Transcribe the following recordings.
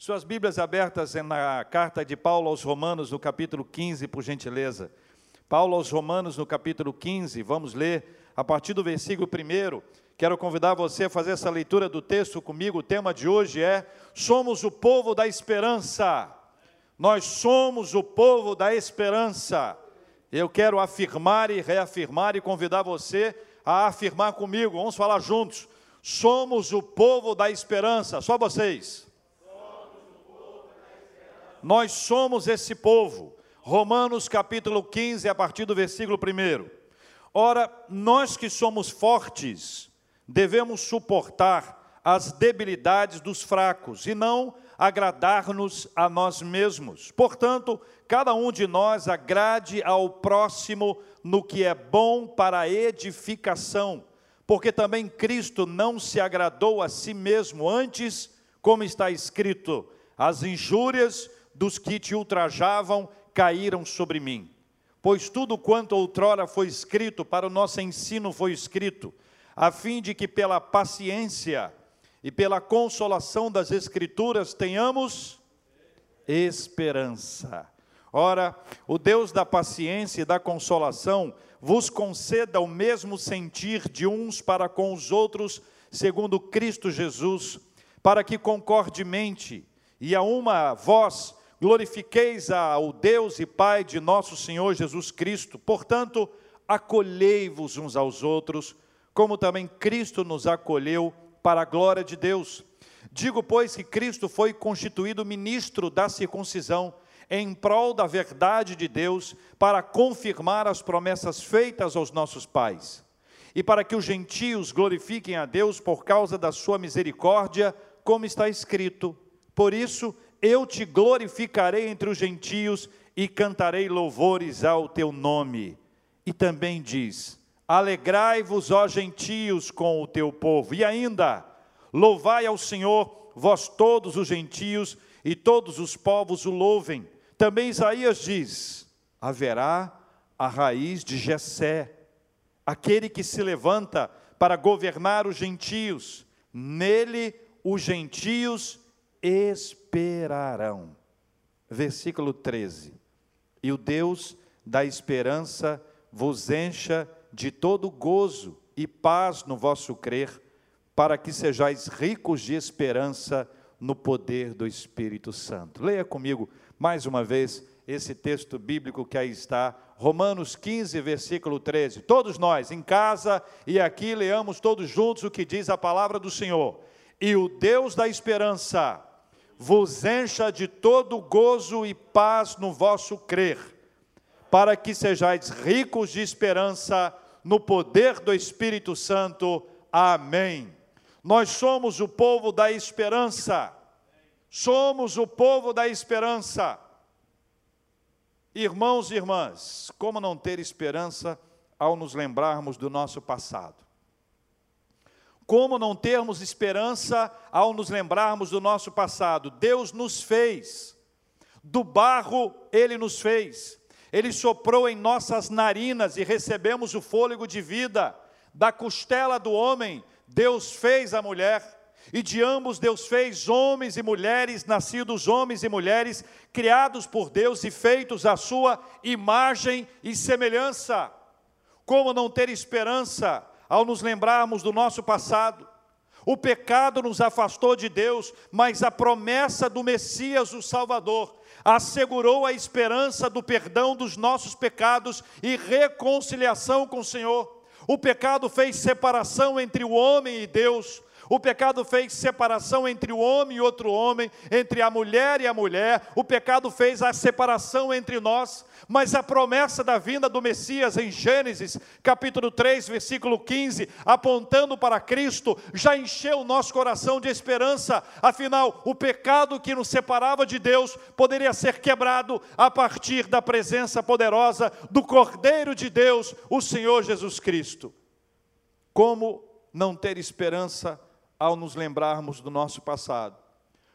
Suas Bíblias abertas na carta de Paulo aos Romanos, no capítulo 15, por gentileza. Paulo aos Romanos, no capítulo 15, vamos ler a partir do versículo 1. Quero convidar você a fazer essa leitura do texto comigo. O tema de hoje é: Somos o povo da esperança. Nós somos o povo da esperança. Eu quero afirmar e reafirmar e convidar você a afirmar comigo. Vamos falar juntos. Somos o povo da esperança. Só vocês. Nós somos esse povo. Romanos capítulo 15, a partir do versículo 1. Ora, nós que somos fortes, devemos suportar as debilidades dos fracos e não agradar-nos a nós mesmos. Portanto, cada um de nós agrade ao próximo no que é bom para a edificação, porque também Cristo não se agradou a si mesmo, antes, como está escrito, as injúrias dos que te ultrajavam caíram sobre mim. Pois tudo quanto outrora foi escrito para o nosso ensino foi escrito, a fim de que pela paciência e pela consolação das Escrituras tenhamos esperança. Ora, o Deus da paciência e da consolação vos conceda o mesmo sentir de uns para com os outros, segundo Cristo Jesus, para que concordemente e a uma voz glorifiqueis ao Deus e Pai de nosso Senhor Jesus Cristo. Portanto, acolhei-vos uns aos outros, como também Cristo nos acolheu para a glória de Deus. Digo, pois, que Cristo foi constituído ministro da circuncisão, em prol da verdade de Deus, para confirmar as promessas feitas aos nossos pais, e para que os gentios glorifiquem a Deus por causa da sua misericórdia, como está escrito: Por isso, eu te glorificarei entre os gentios e cantarei louvores ao teu nome. E também diz: Alegrai-vos, ó gentios, com o teu povo. E ainda, louvai ao Senhor, vós todos os gentios, e todos os povos o louvem. Também Isaías diz: Haverá a raiz de Jessé, aquele que se levanta para governar os gentios. Nele os gentios esperarão. Versículo 13: E o Deus da esperança vos encha de todo gozo e paz no vosso crer, para que sejais ricos de esperança no poder do Espírito Santo. Leia comigo mais uma vez esse texto bíblico que aí está, Romanos 15, versículo 13. Todos nós, em casa e aqui, leamos todos juntos o que diz a palavra do Senhor. E o Deus da esperança vos encha de todo gozo e paz no vosso crer, para que sejais ricos de esperança no poder do Espírito Santo. Amém. Nós somos o povo da esperança. Somos o povo da esperança. Irmãos e irmãs, como não ter esperança ao nos lembrarmos do nosso passado? Como não termos esperança ao nos lembrarmos do nosso passado? Deus nos fez, do barro Ele nos fez, Ele soprou em nossas narinas e recebemos o fôlego de vida, da costela do homem, Deus fez a mulher, e de ambos Deus fez homens e mulheres, nascidos homens e mulheres, criados por Deus e feitos à sua imagem e semelhança. Como não ter esperança ao nos lembrarmos do nosso passado. O pecado nos afastou de Deus, mas a promessa do Messias, o Salvador, assegurou a esperança do perdão dos nossos pecados e reconciliação com o Senhor. O pecado fez separação entre o homem e Deus, o pecado fez separação entre o homem e outro homem, entre a mulher e a mulher. O pecado fez a separação entre nós. Mas a promessa da vinda do Messias em Gênesis, capítulo 3, versículo 15, apontando para Cristo, já encheu o nosso coração de esperança. Afinal, o pecado que nos separava de Deus poderia ser quebrado a partir da presença poderosa do Cordeiro de Deus, o Senhor Jesus Cristo. Como não ter esperança ao nos lembrarmos do nosso passado.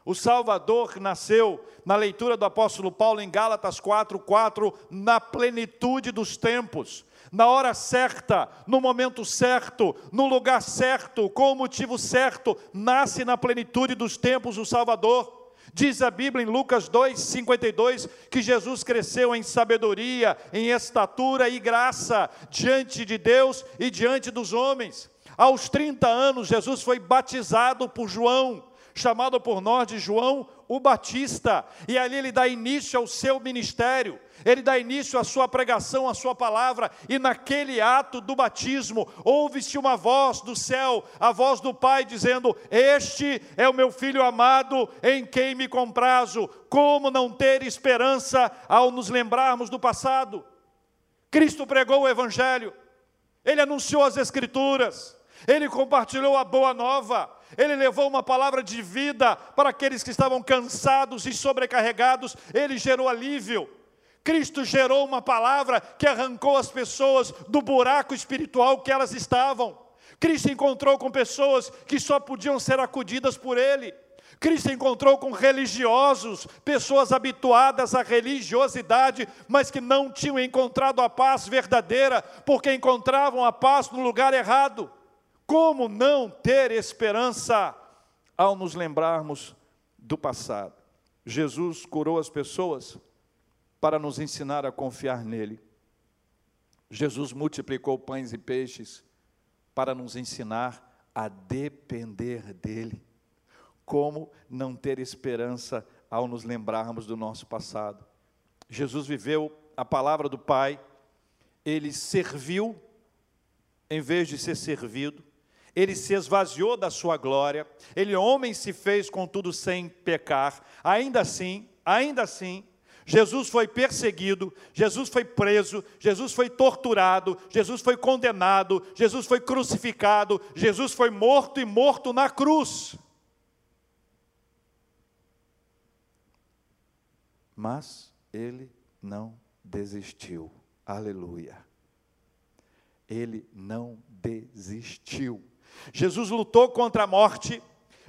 O Salvador nasceu na leitura do apóstolo Paulo em Gálatas 4:4, na plenitude dos tempos, na hora certa, no momento certo, no lugar certo, com o motivo certo, nasce na plenitude dos tempos o Salvador. Diz a Bíblia em Lucas 2, 52, que Jesus cresceu em sabedoria, em estatura e graça diante de Deus e diante dos homens. Aos 30 anos, Jesus foi batizado por João, chamado por nós de João o Batista, e ali ele dá início ao seu ministério, ele dá início à sua pregação, à sua palavra, e naquele ato do batismo, ouve-se uma voz do céu, a voz do Pai dizendo: Este é o meu filho amado, em quem me comprazo. Como não ter esperança ao nos lembrarmos do passado? Cristo pregou o Evangelho, ele anunciou as Escrituras, ele compartilhou a boa nova, ele levou uma palavra de vida para aqueles que estavam cansados e sobrecarregados, ele gerou alívio. Cristo gerou uma palavra que arrancou as pessoas do buraco espiritual que elas estavam. Cristo encontrou com pessoas que só podiam ser acudidas por Ele. Cristo encontrou com religiosos, pessoas habituadas à religiosidade, mas que não tinham encontrado a paz verdadeira, porque encontravam a paz no lugar errado. Como não ter esperança ao nos lembrarmos do passado? Jesus curou as pessoas para nos ensinar a confiar nele. Jesus multiplicou pães e peixes para nos ensinar a depender dele. Como não ter esperança ao nos lembrarmos do nosso passado? Jesus viveu a palavra do Pai, ele serviu em vez de ser servido, ele se esvaziou da sua glória, ele homem se fez contudo sem pecar. Ainda assim, ainda assim, Jesus foi perseguido, Jesus foi preso, Jesus foi torturado, Jesus foi condenado, Jesus foi crucificado, Jesus foi morto e morto na cruz. Mas ele não desistiu. Aleluia. Ele não desistiu. Jesus lutou contra a morte,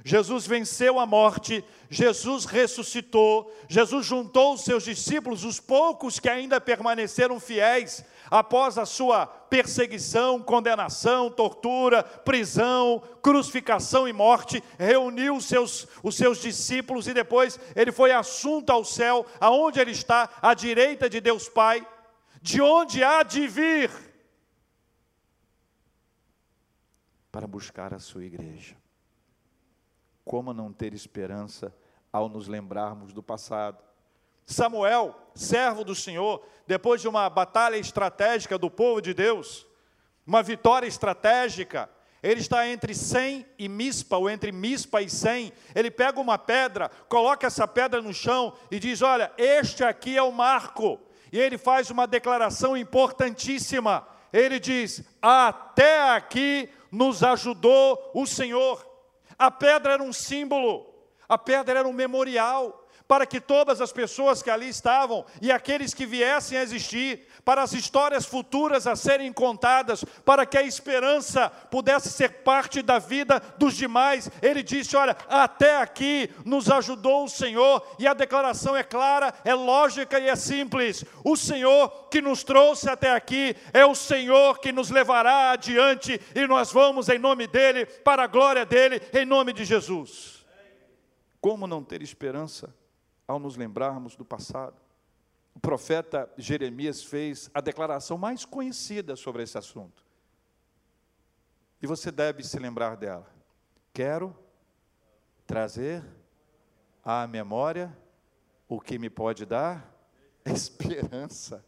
Jesus venceu a morte, Jesus ressuscitou, Jesus juntou os seus discípulos, os poucos que ainda permaneceram fiéis após a sua perseguição, condenação, tortura, prisão, crucificação e morte, reuniu os seus, os seus discípulos e depois ele foi assunto ao céu, aonde ele está, à direita de Deus Pai, de onde há de vir para buscar a sua igreja. Como não ter esperança ao nos lembrarmos do passado? Samuel, servo do Senhor, depois de uma batalha estratégica do povo de Deus, uma vitória estratégica, ele está entre 100 e Mispa, ou entre Mispa e 100. Ele pega uma pedra, coloca essa pedra no chão e diz: Olha, este aqui é o marco. E ele faz uma declaração importantíssima. Ele diz: Até aqui nos ajudou o Senhor. A pedra era um símbolo, a pedra era um memorial para que todas as pessoas que ali estavam e aqueles que viessem a existir, para as histórias futuras a serem contadas, para que a esperança pudesse ser parte da vida dos demais. Ele disse: Olha, até aqui nos ajudou o Senhor, e a declaração é clara, é lógica e é simples. O Senhor que nos trouxe até aqui é o Senhor que nos levará adiante, e nós vamos em nome dEle, para a glória dEle, em nome de Jesus. Como não ter esperança? Ao nos lembrarmos do passado. O profeta Jeremias fez a declaração mais conhecida sobre esse assunto. E você deve se lembrar dela. Quero trazer à memória o que me pode dar esperança.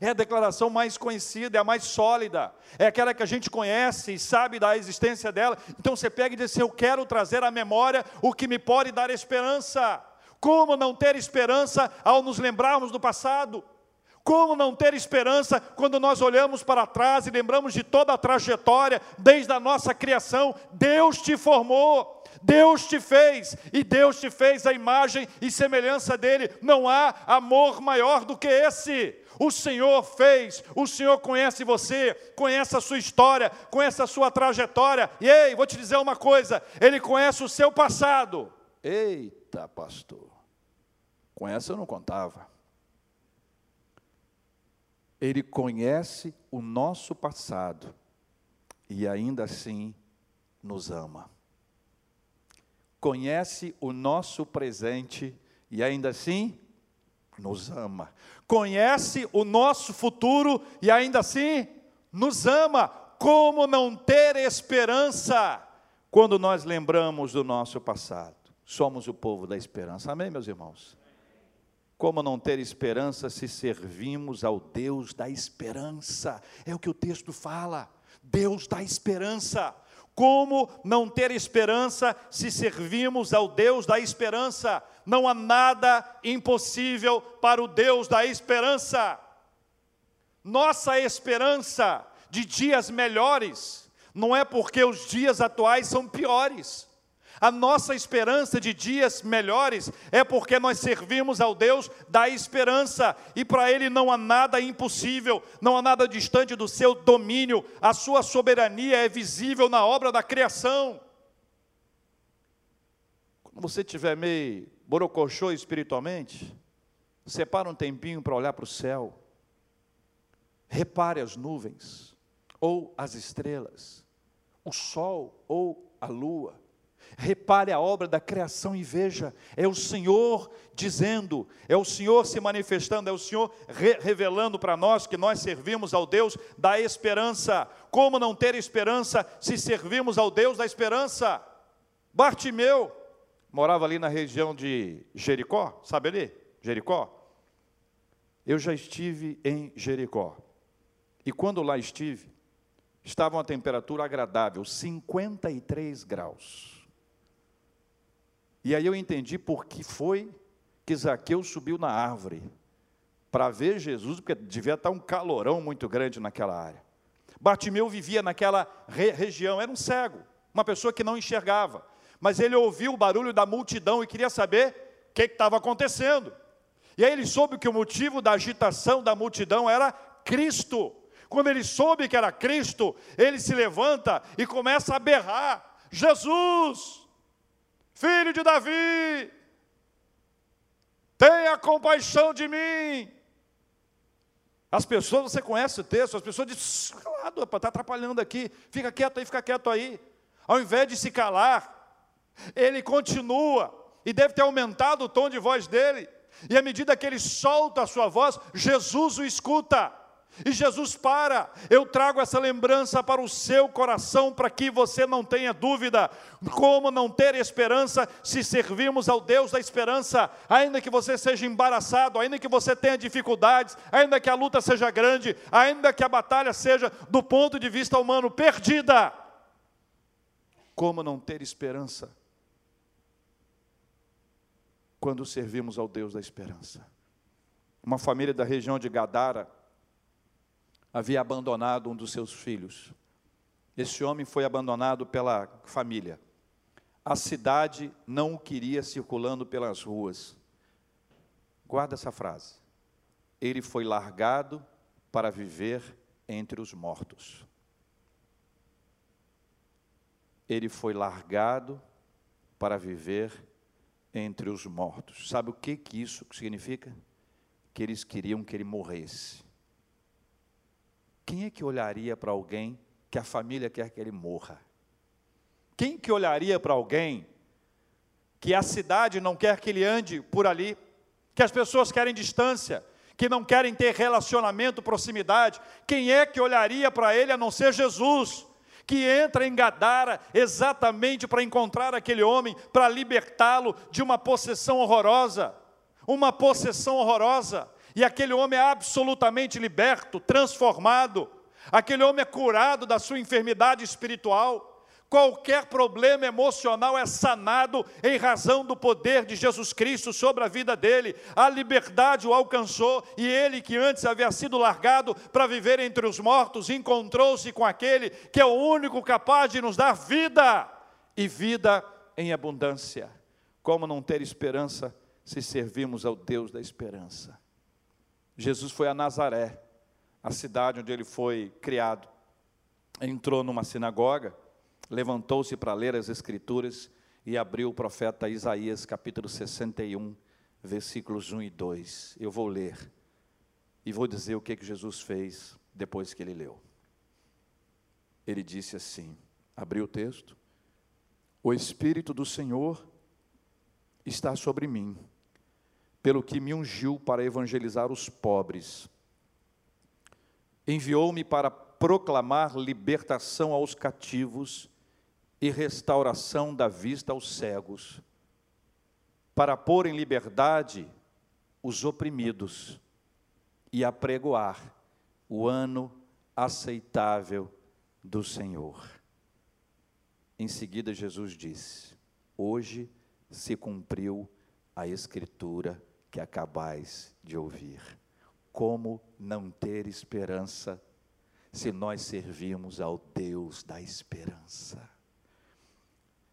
É a declaração mais conhecida, é a mais sólida, é aquela que a gente conhece e sabe da existência dela. Então você pega e diz assim: Eu quero trazer à memória o que me pode dar esperança. Como não ter esperança ao nos lembrarmos do passado? Como não ter esperança quando nós olhamos para trás e lembramos de toda a trajetória, desde a nossa criação? Deus te formou, Deus te fez, e Deus te fez a imagem e semelhança dele. Não há amor maior do que esse. O Senhor fez, o Senhor conhece você, conhece a sua história, conhece a sua trajetória. E ei, vou te dizer uma coisa: Ele conhece o seu passado. Eita, pastor. Com essa eu não contava. Ele conhece o nosso passado e ainda assim nos ama. conhece o nosso presente e ainda assim nos ama. Conhece o nosso futuro e ainda assim nos ama. Como não ter esperança quando nós lembramos do nosso passado? Somos o povo da esperança. Amém, meus irmãos? Como não ter esperança se servimos ao Deus da esperança? É o que o texto fala. Deus da esperança. Como não ter esperança se servimos ao Deus da esperança? Não há nada impossível para o Deus da esperança. Nossa esperança de dias melhores não é porque os dias atuais são piores. A nossa esperança de dias melhores é porque nós servimos ao Deus da esperança, e para Ele não há nada impossível, não há nada distante do seu domínio, a sua soberania é visível na obra da criação. Quando você estiver meio borocochô espiritualmente, separa um tempinho para olhar para o céu, repare as nuvens, ou as estrelas, o sol ou a lua Repare a obra da criação e veja, é o Senhor dizendo, é o Senhor se manifestando, é o Senhor re revelando para nós que nós servimos ao Deus da esperança. Como não ter esperança se servimos ao Deus da esperança? Bartimeu morava ali na região de Jericó, sabe ali? Jericó. Eu já estive em Jericó. E quando lá estive, estava uma temperatura agradável, 53 graus. E aí eu entendi por que foi que Zaqueu subiu na árvore para ver Jesus, porque devia estar um calorão muito grande naquela área. Bartimeu vivia naquela re região, era um cego, uma pessoa que não enxergava, mas ele ouviu o barulho da multidão e queria saber o que estava acontecendo. E aí ele soube que o motivo da agitação da multidão era Cristo. Quando ele soube que era Cristo, ele se levanta e começa a berrar: Jesus, filho de Davi, tenha compaixão de mim. As pessoas, você conhece o texto, as pessoas dizem, calado, está atrapalhando aqui, fica quieto aí, fica quieto aí. Ao invés de se calar, ele continua, e deve ter aumentado o tom de voz dele, e à medida que ele solta a sua voz, Jesus o escuta. E Jesus para, eu trago essa lembrança para o seu coração, para que você não tenha dúvida. Como não ter esperança se servirmos ao Deus da esperança, ainda que você seja embaraçado, ainda que você tenha dificuldades, ainda que a luta seja grande, ainda que a batalha seja, do ponto de vista humano, perdida. Como não ter esperança quando servimos ao Deus da esperança? Uma família da região de Gadara, havia abandonado um dos seus filhos. Esse homem foi abandonado pela família. A cidade não o queria circulando pelas ruas. Guarda essa frase. Ele foi largado para viver entre os mortos. Ele foi largado para viver entre os mortos. Sabe o que, que isso significa? Que eles queriam que ele morresse. Quem é que olharia para alguém que a família quer que ele morra? Quem que olharia para alguém que a cidade não quer que ele ande por ali, que as pessoas querem distância, que não querem ter relacionamento, proximidade? Quem é que olharia para ele a não ser Jesus? que entra em Gadara exatamente para encontrar aquele homem, para libertá-lo de uma possessão horrorosa, uma possessão horrorosa e aquele homem é absolutamente liberto, transformado, aquele homem é curado da sua enfermidade espiritual. Qualquer problema emocional é sanado em razão do poder de Jesus Cristo sobre a vida dele. A liberdade o alcançou e ele, que antes havia sido largado para viver entre os mortos, encontrou-se com aquele que é o único capaz de nos dar vida e vida em abundância. Como não ter esperança se servimos ao Deus da esperança? Jesus foi a Nazaré, a cidade onde ele foi criado. Entrou numa sinagoga, levantou-se para ler as Escrituras e abriu o profeta Isaías, capítulo 61, versículos 1 e 2. Eu vou ler e vou dizer o que, que Jesus fez depois que ele leu. Ele disse assim: abriu o texto. O Espírito do Senhor está sobre mim, pelo que me ungiu para evangelizar os pobres. Enviou-me para proclamar libertação aos cativos e restauração da vista aos cegos, para pôr em liberdade os oprimidos e apregoar o ano aceitável do Senhor. Em seguida, Jesus disse: Hoje se cumpriu a escritura que acabais de ouvir. Como não ter esperança se nós servimos ao Deus da esperança?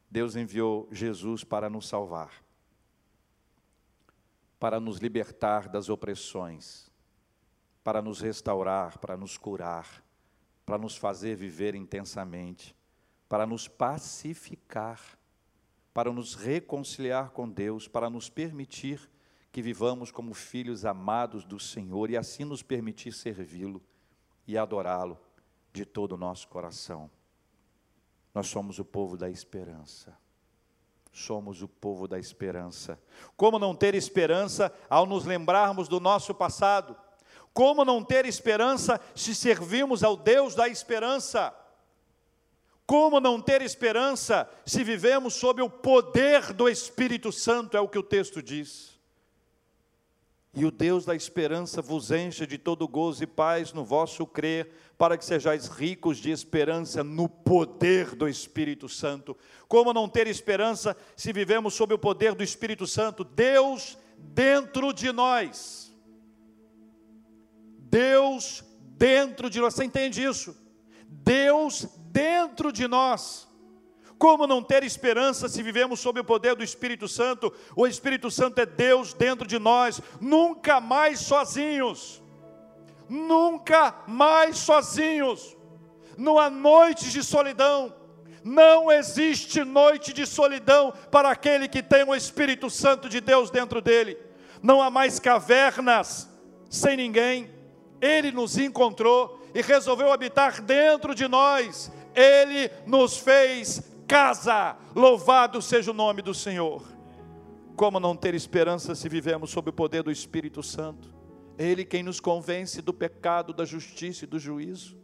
Deus enviou Jesus para nos salvar, para nos libertar das opressões, para nos restaurar, para nos curar, para nos fazer viver intensamente, para nos pacificar, para nos reconciliar com Deus, para nos permitir que vivamos como filhos amados do Senhor e assim nos permitir servi-lo e adorá-lo de todo o nosso coração. Nós somos o povo da esperança. Somos o povo da esperança. Como não ter esperança ao nos lembrarmos do nosso passado? Como não ter esperança se servimos ao Deus da esperança? Como não ter esperança se vivemos sob o poder do Espírito Santo, é o que o texto diz. E o Deus da esperança vos encha de todo gozo e paz no vosso crer, para que sejais ricos de esperança no poder do Espírito Santo. Como não ter esperança se vivemos sob o poder do Espírito Santo? Deus dentro de nós Deus dentro de nós. Você entende isso? Deus dentro de nós. Como não ter esperança se vivemos sob o poder do Espírito Santo? O Espírito Santo é Deus dentro de nós, nunca mais sozinhos. Nunca mais sozinhos. Não há noites de solidão. Não existe noite de solidão para aquele que tem o Espírito Santo de Deus dentro dele. Não há mais cavernas sem ninguém. Ele nos encontrou e resolveu habitar dentro de nós. Ele nos fez casa. Louvado seja o nome do Senhor. Como não ter esperança se vivemos sob o poder do Espírito Santo? Ele quem nos convence do pecado, da justiça e do juízo.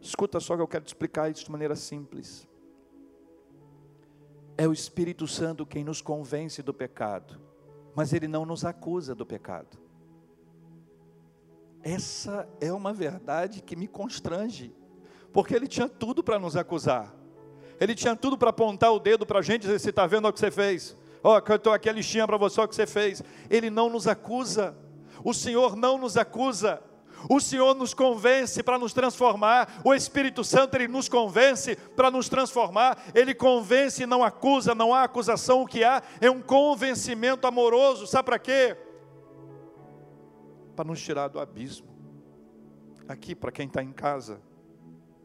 Escuta só que eu quero te explicar isso de maneira simples. É o Espírito Santo quem nos convence do pecado, mas ele não nos acusa do pecado. Essa é uma verdade que me constrange, porque ele tinha tudo para nos acusar, ele tinha tudo para apontar o dedo para a gente e dizer: Você está vendo o que você fez? Ó, oh, estou aqui a listinha para você, o que você fez. Ele não nos acusa, o Senhor não nos acusa, o Senhor nos convence para nos transformar, o Espírito Santo ele nos convence para nos transformar, ele convence e não acusa, não há acusação, o que há é um convencimento amoroso, sabe para quê? para nos tirar do abismo. Aqui, para quem está em casa,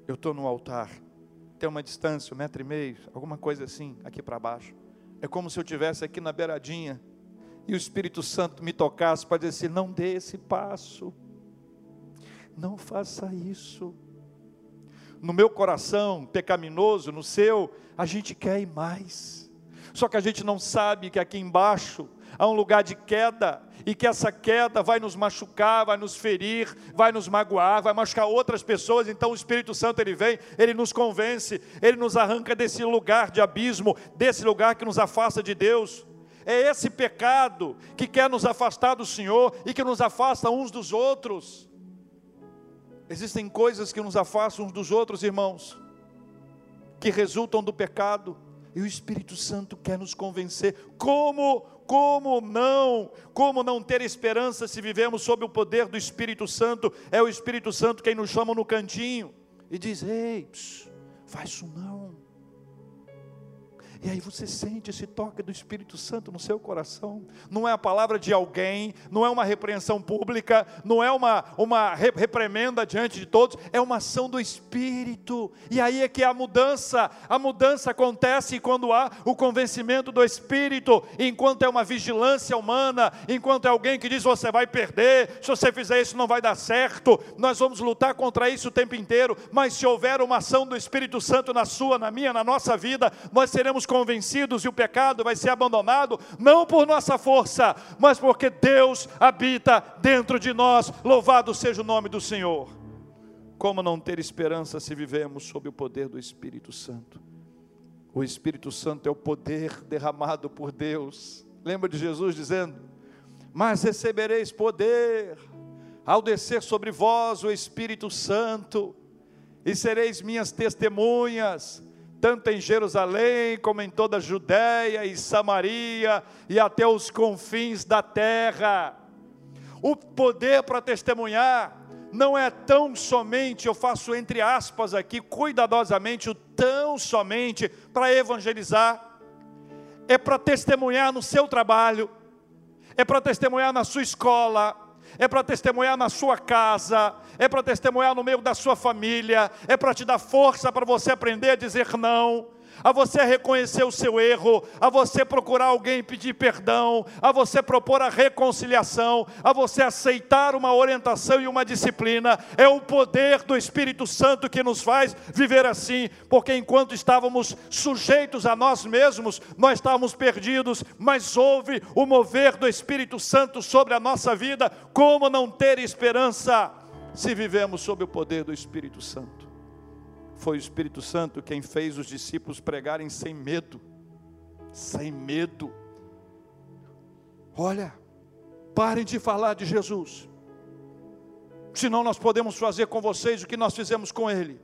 eu estou no altar, tem uma distância, um metro e meio, alguma coisa assim, aqui para baixo. É como se eu estivesse aqui na beiradinha e o Espírito Santo me tocasse para dizer assim: não dê esse passo, não faça isso. No meu coração pecaminoso, no seu, a gente quer ir mais, só que a gente não sabe que aqui embaixo há um lugar de queda, e que essa queda vai nos machucar, vai nos ferir, vai nos magoar, vai machucar outras pessoas. Então o Espírito Santo ele vem, ele nos convence, ele nos arranca desse lugar de abismo, desse lugar que nos afasta de Deus. É esse pecado que quer nos afastar do Senhor e que nos afasta uns dos outros. Existem coisas que nos afastam uns dos outros, irmãos, que resultam do pecado, e o Espírito Santo quer nos convencer. Como como não? Como não ter esperança se vivemos sob o poder do Espírito Santo? É o Espírito Santo quem nos chama no cantinho e diz: Ei, pss, faz isso não. E aí você sente esse toque do Espírito Santo no seu coração. Não é a palavra de alguém, não é uma repreensão pública, não é uma, uma reprimenda diante de todos, é uma ação do Espírito. E aí é que a mudança, a mudança acontece quando há o convencimento do Espírito, enquanto é uma vigilância humana, enquanto é alguém que diz você vai perder, se você fizer isso não vai dar certo, nós vamos lutar contra isso o tempo inteiro, mas se houver uma ação do Espírito Santo na sua, na minha, na nossa vida, nós seremos convencidos e o pecado vai ser abandonado, não por nossa força, mas porque Deus habita dentro de nós. Louvado seja o nome do Senhor. Como não ter esperança se vivemos sob o poder do Espírito Santo? O Espírito Santo é o poder derramado por Deus. Lembra de Jesus dizendo: Mas recebereis poder ao descer sobre vós o Espírito Santo, e sereis minhas testemunhas tanto em Jerusalém como em toda a Judéia e Samaria e até os confins da terra. O poder para testemunhar não é tão somente, eu faço entre aspas aqui, cuidadosamente, o tão somente para evangelizar, é para testemunhar no seu trabalho, é para testemunhar na sua escola, é para testemunhar na sua casa, é para testemunhar no meio da sua família, é para te dar força para você aprender a dizer não, a você reconhecer o seu erro, a você procurar alguém pedir perdão, a você propor a reconciliação, a você aceitar uma orientação e uma disciplina. É o poder do Espírito Santo que nos faz viver assim, porque enquanto estávamos sujeitos a nós mesmos, nós estávamos perdidos, mas houve o mover do Espírito Santo sobre a nossa vida. Como não ter esperança se vivemos sob o poder do Espírito Santo? Foi o Espírito Santo quem fez os discípulos pregarem sem medo. Sem medo. Olha, parem de falar de Jesus. Senão nós podemos fazer com vocês o que nós fizemos com ele.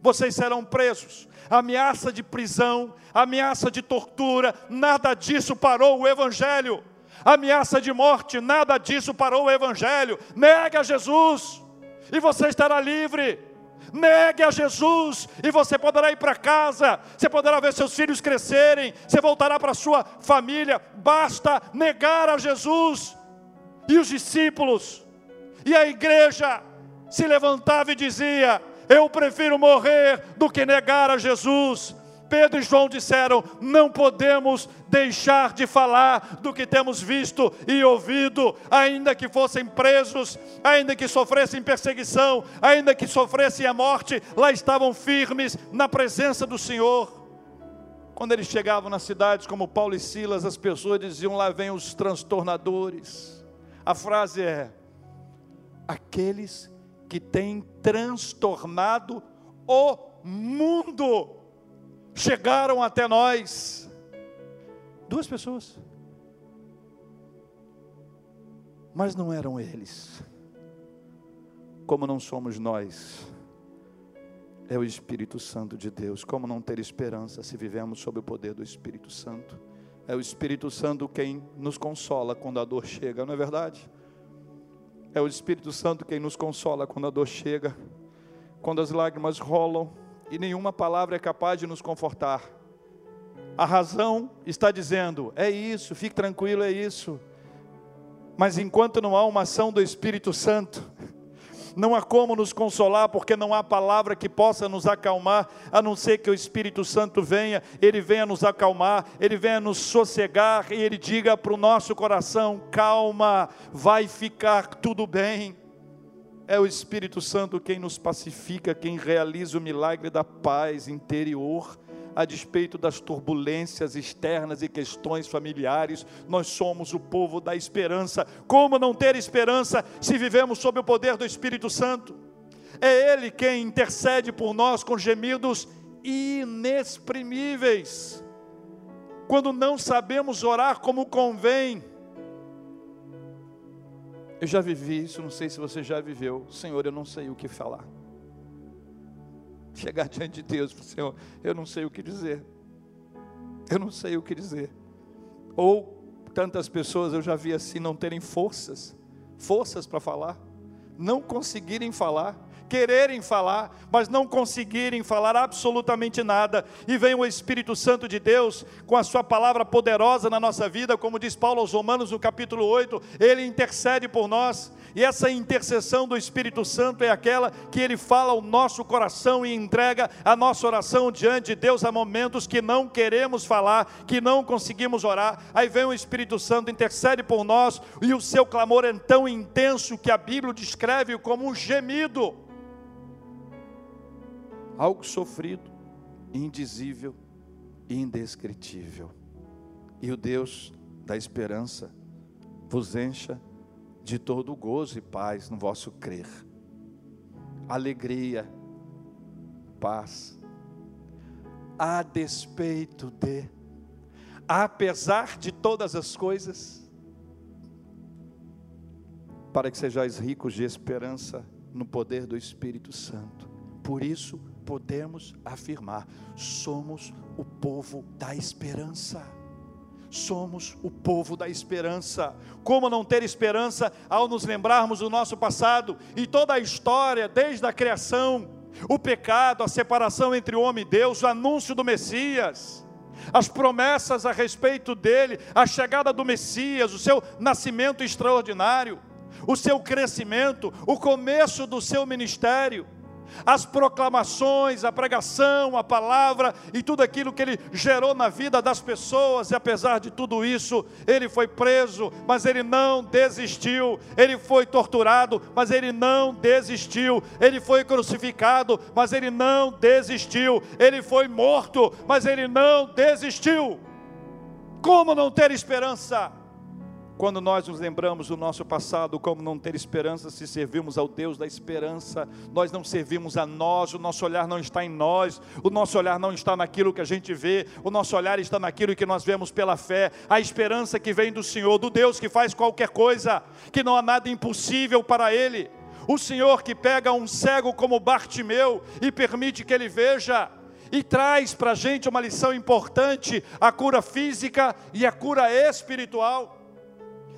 Vocês serão presos. Ameaça de prisão, ameaça de tortura, nada disso parou o evangelho. Ameaça de morte, nada disso parou o evangelho. Nega Jesus e você estará livre. Negue a Jesus e você poderá ir para casa, você poderá ver seus filhos crescerem, você voltará para sua família. Basta negar a Jesus. E os discípulos e a igreja se levantava e dizia: Eu prefiro morrer do que negar a Jesus. Pedro e João disseram: não podemos deixar de falar do que temos visto e ouvido, ainda que fossem presos, ainda que sofressem perseguição, ainda que sofressem a morte, lá estavam firmes na presença do Senhor. Quando eles chegavam nas cidades como Paulo e Silas, as pessoas diziam: lá vêm os transtornadores. A frase é: aqueles que têm transtornado o mundo chegaram até nós. Duas pessoas. Mas não eram eles. Como não somos nós. É o Espírito Santo de Deus. Como não ter esperança se vivemos sob o poder do Espírito Santo? É o Espírito Santo quem nos consola quando a dor chega, não é verdade? É o Espírito Santo quem nos consola quando a dor chega, quando as lágrimas rolam e nenhuma palavra é capaz de nos confortar. A razão está dizendo: é isso, fique tranquilo, é isso. Mas enquanto não há uma ação do Espírito Santo, não há como nos consolar, porque não há palavra que possa nos acalmar, a não ser que o Espírito Santo venha, ele venha nos acalmar, ele venha nos sossegar e ele diga para o nosso coração: calma, vai ficar tudo bem. É o Espírito Santo quem nos pacifica, quem realiza o milagre da paz interior, a despeito das turbulências externas e questões familiares. Nós somos o povo da esperança. Como não ter esperança se vivemos sob o poder do Espírito Santo? É Ele quem intercede por nós com gemidos inexprimíveis. Quando não sabemos orar como convém, eu já vivi isso, não sei se você já viveu. Senhor, eu não sei o que falar. Chegar diante de Deus, Senhor, eu não sei o que dizer. Eu não sei o que dizer. Ou tantas pessoas eu já vi assim não terem forças, forças para falar, não conseguirem falar, quererem falar, mas não conseguirem falar absolutamente nada. E vem o Espírito Santo de Deus com a sua palavra poderosa na nossa vida, como diz Paulo aos Romanos no capítulo 8, ele intercede por nós. E essa intercessão do Espírito Santo é aquela que ele fala ao nosso coração e entrega a nossa oração diante de Deus. Há momentos que não queremos falar, que não conseguimos orar. Aí vem o Espírito Santo, intercede por nós, e o seu clamor é tão intenso que a Bíblia descreve como um gemido. Algo sofrido, indizível, indescritível. E o Deus da esperança vos encha de todo gozo e paz no vosso crer, alegria, paz, a despeito de, apesar de todas as coisas, para que sejais ricos de esperança no poder do Espírito Santo. Por isso podemos afirmar: somos o povo da esperança somos o povo da esperança. Como não ter esperança ao nos lembrarmos do nosso passado e toda a história, desde a criação, o pecado, a separação entre o homem e Deus, o anúncio do Messias, as promessas a respeito dele, a chegada do Messias, o seu nascimento extraordinário, o seu crescimento, o começo do seu ministério as proclamações, a pregação, a palavra e tudo aquilo que ele gerou na vida das pessoas, e apesar de tudo isso, ele foi preso, mas ele não desistiu, ele foi torturado, mas ele não desistiu, ele foi crucificado, mas ele não desistiu, ele foi morto, mas ele não desistiu. Como não ter esperança? Quando nós nos lembramos do nosso passado, como não ter esperança se servimos ao Deus da esperança, nós não servimos a nós, o nosso olhar não está em nós, o nosso olhar não está naquilo que a gente vê, o nosso olhar está naquilo que nós vemos pela fé, a esperança que vem do Senhor, do Deus que faz qualquer coisa, que não há nada impossível para Ele, o Senhor que pega um cego como Bartimeu e permite que ele veja, e traz para a gente uma lição importante: a cura física e a cura espiritual.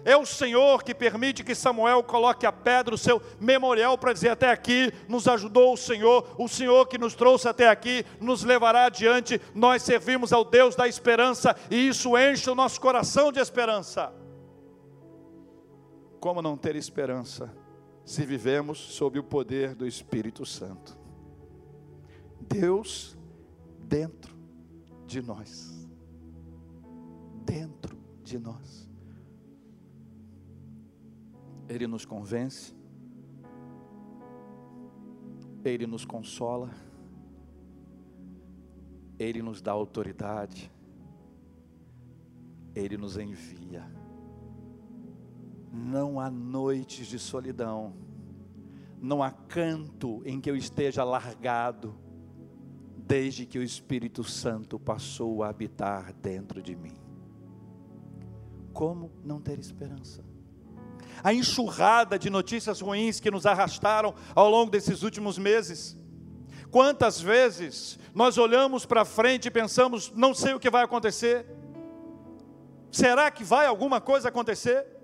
É o Senhor que permite que Samuel coloque a pedra, o seu memorial, para dizer: até aqui nos ajudou o Senhor, o Senhor que nos trouxe até aqui, nos levará adiante. Nós servimos ao Deus da esperança e isso enche o nosso coração de esperança. Como não ter esperança se vivemos sob o poder do Espírito Santo? Deus dentro de nós. Dentro de nós. Ele nos convence, Ele nos consola, Ele nos dá autoridade, Ele nos envia. Não há noites de solidão, não há canto em que eu esteja largado, desde que o Espírito Santo passou a habitar dentro de mim. Como não ter esperança? A enxurrada de notícias ruins que nos arrastaram ao longo desses últimos meses. Quantas vezes nós olhamos para frente e pensamos, não sei o que vai acontecer, será que vai alguma coisa acontecer?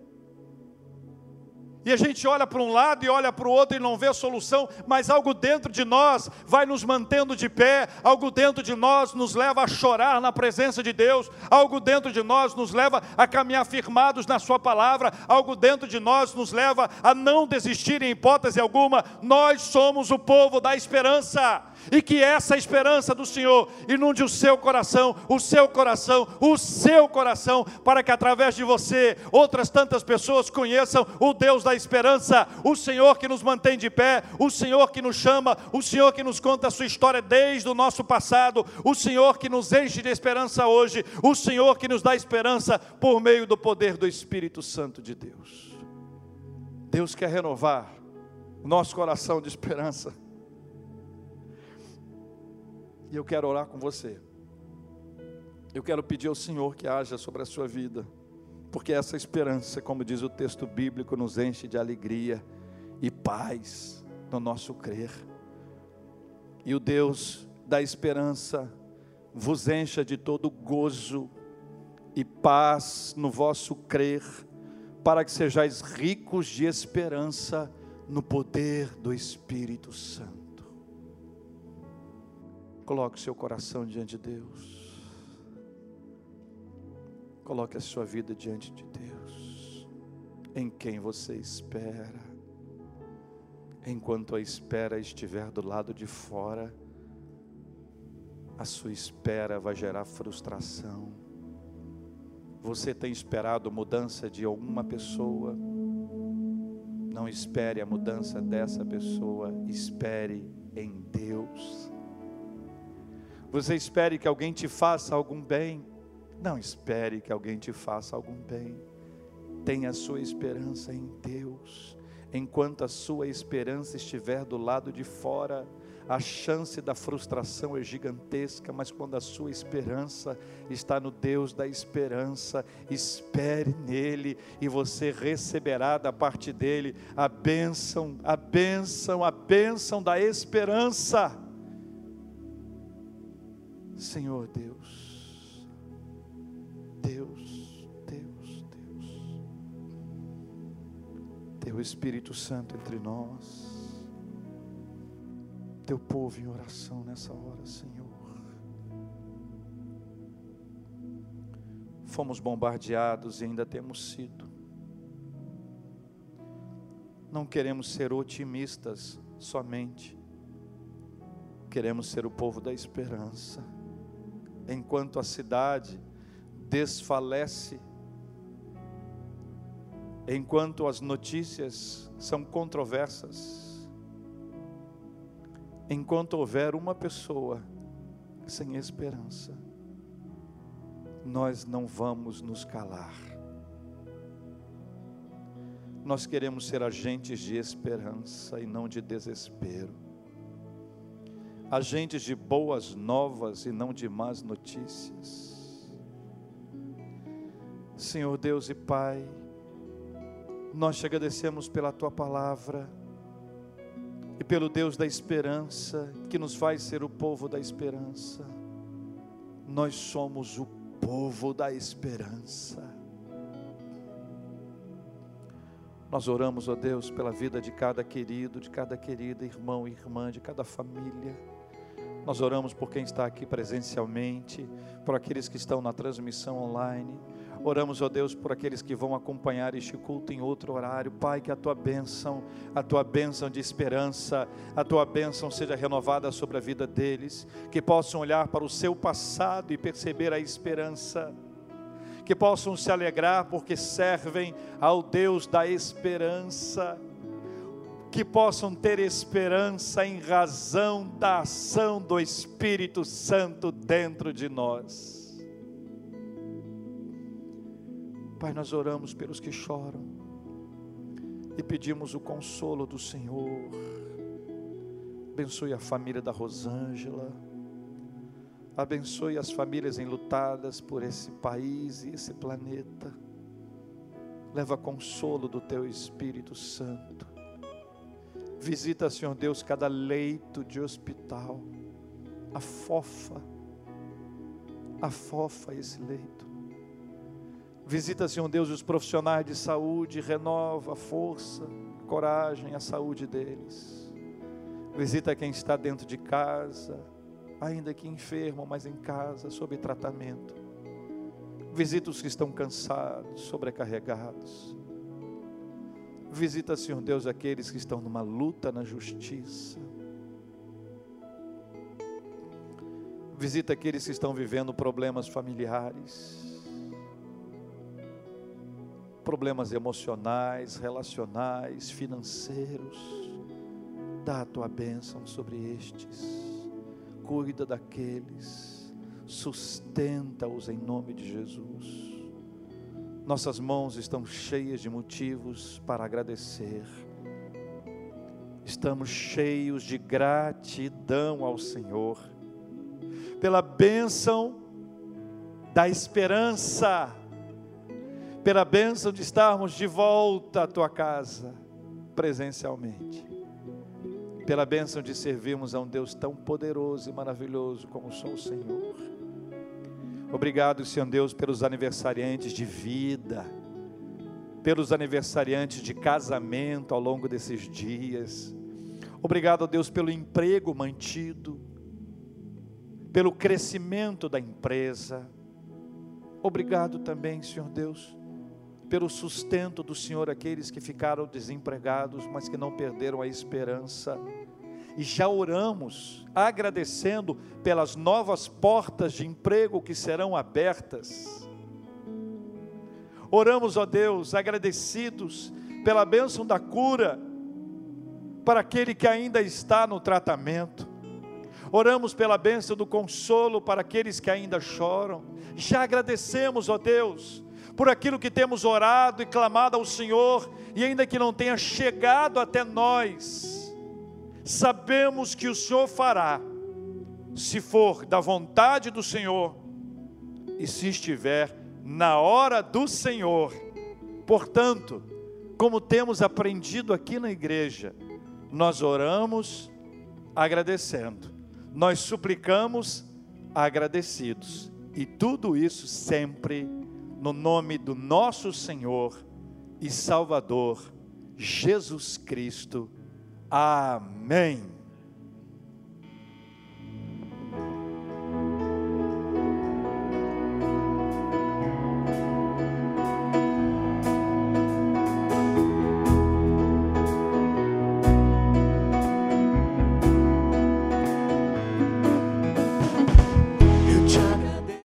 E a gente olha para um lado e olha para o outro e não vê a solução, mas algo dentro de nós vai nos mantendo de pé, algo dentro de nós nos leva a chorar na presença de Deus, algo dentro de nós nos leva a caminhar firmados na Sua palavra, algo dentro de nós nos leva a não desistir em hipótese alguma. Nós somos o povo da esperança e que essa esperança do Senhor inunde o seu coração, o seu coração, o seu coração, para que através de você outras tantas pessoas conheçam o Deus da esperança, o Senhor que nos mantém de pé, o Senhor que nos chama, o Senhor que nos conta a sua história desde o nosso passado, o Senhor que nos enche de esperança hoje, o Senhor que nos dá esperança por meio do poder do Espírito Santo de Deus. Deus quer renovar nosso coração de esperança. E eu quero orar com você. Eu quero pedir ao Senhor que haja sobre a sua vida, porque essa esperança, como diz o texto bíblico, nos enche de alegria e paz no nosso crer. E o Deus da esperança vos encha de todo gozo e paz no vosso crer, para que sejais ricos de esperança no poder do Espírito Santo. Coloque seu coração diante de Deus. Coloque a sua vida diante de Deus. Em quem você espera. Enquanto a espera estiver do lado de fora, a sua espera vai gerar frustração. Você tem esperado mudança de alguma pessoa? Não espere a mudança dessa pessoa, espere em Deus. Você espere que alguém te faça algum bem? Não espere que alguém te faça algum bem. Tenha a sua esperança em Deus. Enquanto a sua esperança estiver do lado de fora, a chance da frustração é gigantesca, mas quando a sua esperança está no Deus da esperança, espere nele e você receberá da parte dele a bênção, a bênção, a bênção da esperança. Senhor Deus, Deus, Deus, Deus, Teu Espírito Santo entre nós teu povo em oração nessa hora, Senhor. Fomos bombardeados e ainda temos sido. Não queremos ser otimistas somente, queremos ser o povo da esperança. Enquanto a cidade desfalece, enquanto as notícias são controversas, enquanto houver uma pessoa sem esperança, nós não vamos nos calar. Nós queremos ser agentes de esperança e não de desespero, agentes de boas novas e não de más notícias. Senhor Deus e Pai, nós te agradecemos pela tua palavra e pelo Deus da esperança, que nos faz ser o povo da esperança. Nós somos o povo da esperança. Nós oramos, ó Deus, pela vida de cada querido, de cada querida irmão e irmã, de cada família. Nós oramos por quem está aqui presencialmente, por aqueles que estão na transmissão online. Oramos, ó Deus, por aqueles que vão acompanhar este culto em outro horário. Pai, que a tua bênção, a tua bênção de esperança, a tua bênção seja renovada sobre a vida deles, que possam olhar para o seu passado e perceber a esperança, que possam se alegrar porque servem ao Deus da esperança, que possam ter esperança em razão da ação do Espírito Santo dentro de nós. Pai, nós oramos pelos que choram e pedimos o consolo do Senhor. Abençoe a família da Rosângela. Abençoe as famílias enlutadas por esse país e esse planeta. Leva consolo do teu Espírito Santo. Visita, Senhor Deus, cada leito de hospital. Afofa, afofa esse leito. Visita, Senhor Deus, os profissionais de saúde, renova a força, coragem, a saúde deles. Visita quem está dentro de casa, ainda que enfermo, mas em casa, sob tratamento. Visita os que estão cansados, sobrecarregados. Visita, Senhor Deus, aqueles que estão numa luta na justiça. Visita aqueles que estão vivendo problemas familiares problemas emocionais, relacionais, financeiros. Dá a tua bênção sobre estes. Cuida daqueles. Sustenta-os em nome de Jesus. Nossas mãos estão cheias de motivos para agradecer. Estamos cheios de gratidão ao Senhor pela bênção da esperança pela bênção de estarmos de volta à tua casa, presencialmente, pela bênção de servirmos a um Deus tão poderoso e maravilhoso como sou o Senhor. Obrigado, Senhor Deus, pelos aniversariantes de vida, pelos aniversariantes de casamento ao longo desses dias. Obrigado, Deus, pelo emprego mantido, pelo crescimento da empresa. Obrigado também, Senhor Deus, pelo sustento do Senhor aqueles que ficaram desempregados, mas que não perderam a esperança. E já oramos, agradecendo pelas novas portas de emprego que serão abertas Oramos, ó Deus, agradecidos pela bênção da cura para aquele que ainda está no tratamento. Oramos pela bênção do consolo para aqueles que ainda choram. Já agradecemos, ó Deus, por aquilo que temos orado e clamado ao Senhor, e ainda que não tenha chegado até nós, sabemos que o Senhor fará, se for da vontade do Senhor e se estiver na hora do Senhor. Portanto, como temos aprendido aqui na igreja, nós oramos agradecendo, nós suplicamos agradecidos, e tudo isso sempre no nome do nosso Senhor e Salvador, Jesus Cristo. Amém.